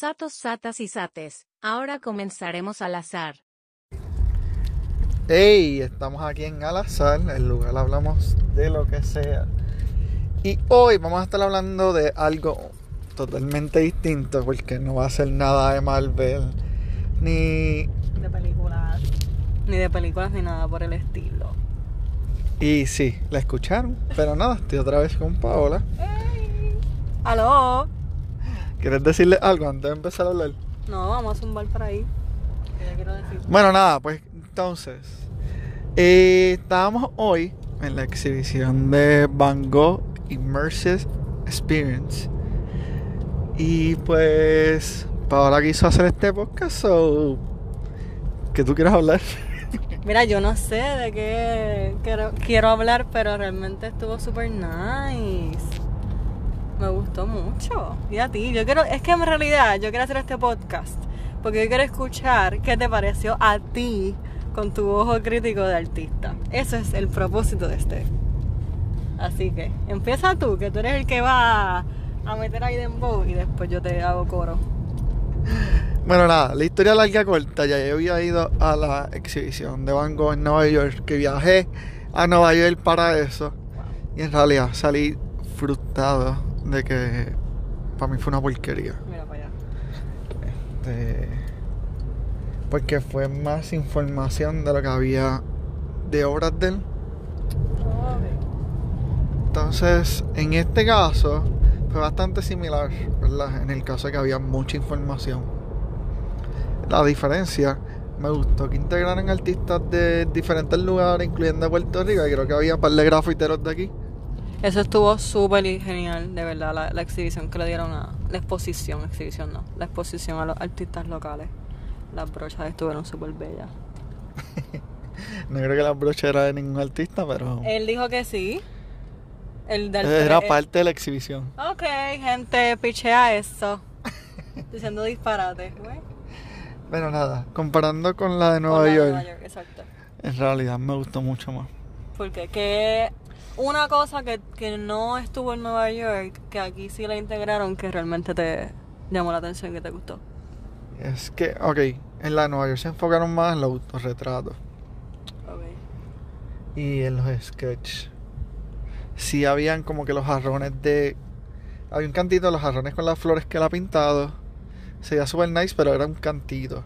Satos, satas y sates. Ahora comenzaremos al azar. Hey, estamos aquí en Al Azar, el lugar hablamos de lo que sea. Y hoy vamos a estar hablando de algo totalmente distinto porque no va a ser nada de Marvel ni de películas. Ni de películas ni nada por el estilo. y sí, la escucharon, pero nada, estoy otra vez con Paola. ¡Aló! ¿Quieres decirle algo antes de empezar a hablar? No, vamos a zumbar por ahí. ¿Qué quiero decir? Bueno, nada, pues entonces. eh, estábamos hoy en la exhibición de Van Gogh Immersive Experience. Y pues Paola quiso hacer este podcast, so. que tú quieras hablar? Mira, yo no sé de qué quiero, quiero hablar, pero realmente estuvo súper nice. Me gustó mucho. Y a ti, yo quiero, es que en realidad yo quiero hacer este podcast porque yo quiero escuchar qué te pareció a ti con tu ojo crítico de artista. Eso es el propósito de este. Así que empieza tú, que tú eres el que va a meter ahí dembow y después yo te hago coro. Bueno, nada, la historia larga corta. Ya yo había ido a la exhibición de Van Gogh en Nueva York, que viajé a Nueva York para eso. Y en realidad salí frustrado de que para mí fue una porquería. Mira para allá. Este, porque fue más información de lo que había de obras de él. Entonces, en este caso, fue bastante similar, ¿verdad? En el caso de que había mucha información. La diferencia, me gustó que integraran artistas de diferentes lugares, incluyendo Puerto Rico, y creo que había un par de grafiteros de aquí. Eso estuvo súper genial, de verdad, la, la exhibición que le dieron a... La exposición, exhibición no, la exposición a los artistas locales. Las brochas estuvieron súper bellas. No creo que la brocha era de ningún artista, pero Él dijo que sí. El del era el- parte de la exhibición. Ok, gente, pichea eso. Diciendo disparate, güey. Pero nada, comparando con la de Con Nueva la de York, Nueva York, exacto. en realidad me gustó mucho más. Porque que una cosa que, que no estuvo en Nueva York, que aquí sí la integraron, que realmente te llamó la atención, que te gustó. Es que, ok, en la de Nueva York se enfocaron más en los autorretratos Ok. y en los sketches. Sí habían como que los jarrones de... Había un cantito de los jarrones con las flores que él ha pintado. Se veía super nice, pero era un cantito.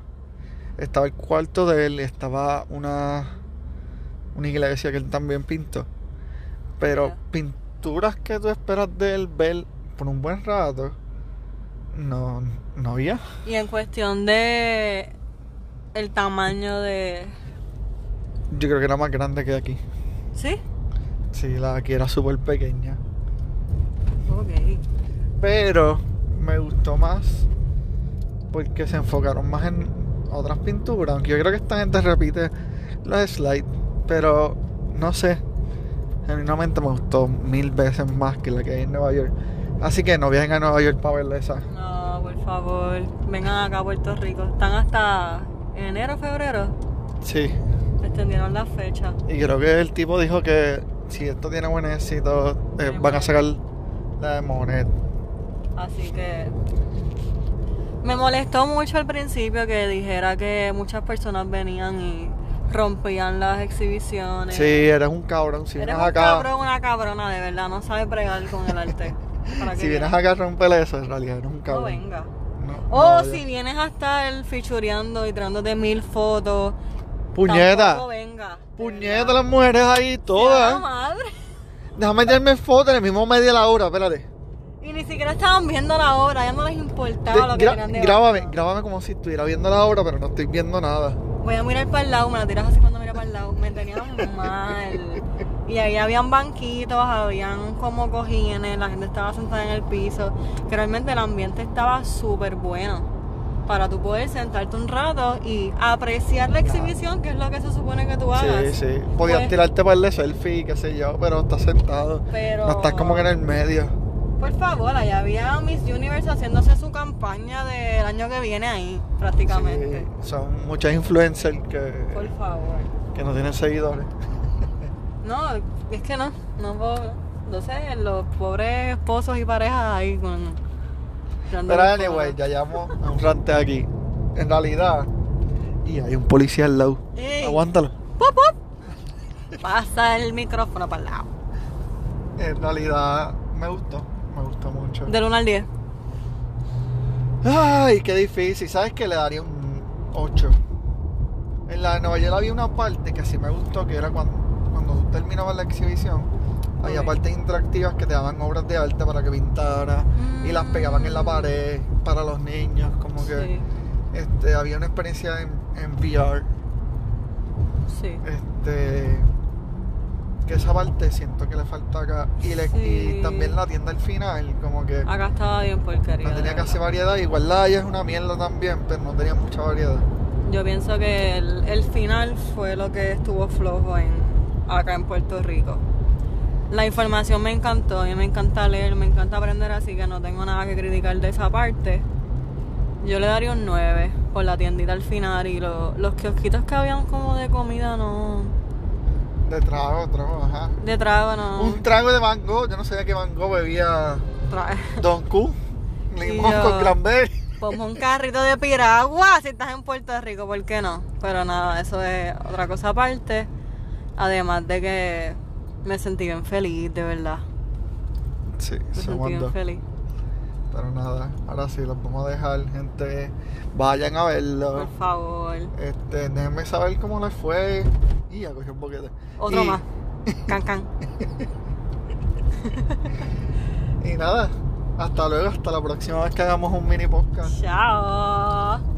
Estaba el cuarto de él, estaba una... Una iglesia que él también pintó. Pero pinturas que tú esperas de él ver por un buen rato, no, no había. Y en cuestión de el tamaño de... Yo creo que era más grande que aquí. ¿Sí? Sí, la de aquí era súper pequeña. Ok. Pero me gustó más porque se enfocaron más en otras pinturas. Aunque yo creo que esta gente repite los slides. Pero no sé. Genuinamente me gustó mil veces más que la que hay en Nueva York. Así que no viajen a Nueva York para verla esa. No, por favor, vengan acá a Puerto Rico. Están hasta enero, febrero. Sí. Extendieron la fecha. Y creo que el tipo dijo que si esto tiene buen éxito, eh, van a sacar la de Monet. Así que me molestó mucho al principio que dijera que muchas personas venían y rompían las exhibiciones. Sí, eres un cabrón. Si Eres vienes un acá, cabrón, una cabrona, de verdad. No sabes bregar con el arte. Para que si vienes acá a romper eso, en realidad eres un No cabrón. venga. No, O no, si ya. vienes a estar fichureando y tirándote mil fotos. Puñeta. venga. Puñeta, las mujeres ahí, todas. madre. Déjame meterme fotos en el mismo medio de la hora, espérate. Y ni siquiera estaban viendo la obra, ya no les importaba lo que Gra- tenían de grábame, grábame como si estuviera viendo la obra, pero no estoy viendo nada. Voy a mirar para el lado, me la tiras así cuando mira para el lado. Me tenían mal. Y ahí habían banquitos, habían como cojines, la gente estaba sentada en el piso. Que realmente el ambiente estaba súper bueno. Para tú poder sentarte un rato y apreciar la exhibición, que es lo que se supone que tú hagas. Sí, sí. Podías Pues- tirarte para el selfie, qué sé yo, pero estás sentado. Pero- No estás como que en el medio. Por favor, allá había Miss Universe haciéndose su campaña del año que viene ahí, prácticamente. Sí, son muchas influencers que, Por favor. que no tienen seguidores. No, es que no, no puedo. Entonces, los pobres esposos y parejas ahí con Pero anyway, ya llevamos a un rante aquí. En realidad. Y hay un policía al lado. Ey. Aguántalo. ¡Pop, pop! Pasa el micrófono para el lado. En realidad me gustó. Me gustó mucho. Del 1 al 10. Ay, qué difícil. ¿Sabes que Le daría un 8. En la de Nueva York había una parte que sí me gustó, que era cuando, cuando tú terminabas la exhibición. Había partes interactivas que te daban obras de arte para que pintaras y las pegaban en la pared para los niños. Como que Sí, este, había una experiencia en, en VR. sí. Este, que esa parte siento que le falta acá. Y, le- y Sí. también la tienda al final, como que Acá estaba bien porquería. no tenía casi variedad. Igual la es una mierda también, pero no tenía mucha variedad. Yo pienso que el, el final fue lo que estuvo flojo en, acá en Puerto Rico. La información me encantó, a mí me encanta leer, me encanta aprender, así que no tengo nada que criticar de esa parte. Yo le daría un 9 por la tiendita al final y lo- los kiosquitos que habían como de comida no... De trago, trago, ajá. De trago no... Un trago de mango, yo no sabía que mango bebía Tra- Don Q, limón yo- con cranberry. Ponme un carrito de piragua si estás en Puerto Rico, ¿por qué no? Pero nada, eso es otra cosa aparte. Además de que me sentí bien feliz, de verdad. Sí, Me sentí somos bien feliz. Pero nada, ahora sí, los vamos a dejar, gente. Vayan a verlo. Por favor. Este, déjenme saber cómo les fue. Y ya cogí un boquete. Otro Y- más. Can can. Y nada, hasta luego, hasta la próxima vez que hagamos un mini podcast. Chao.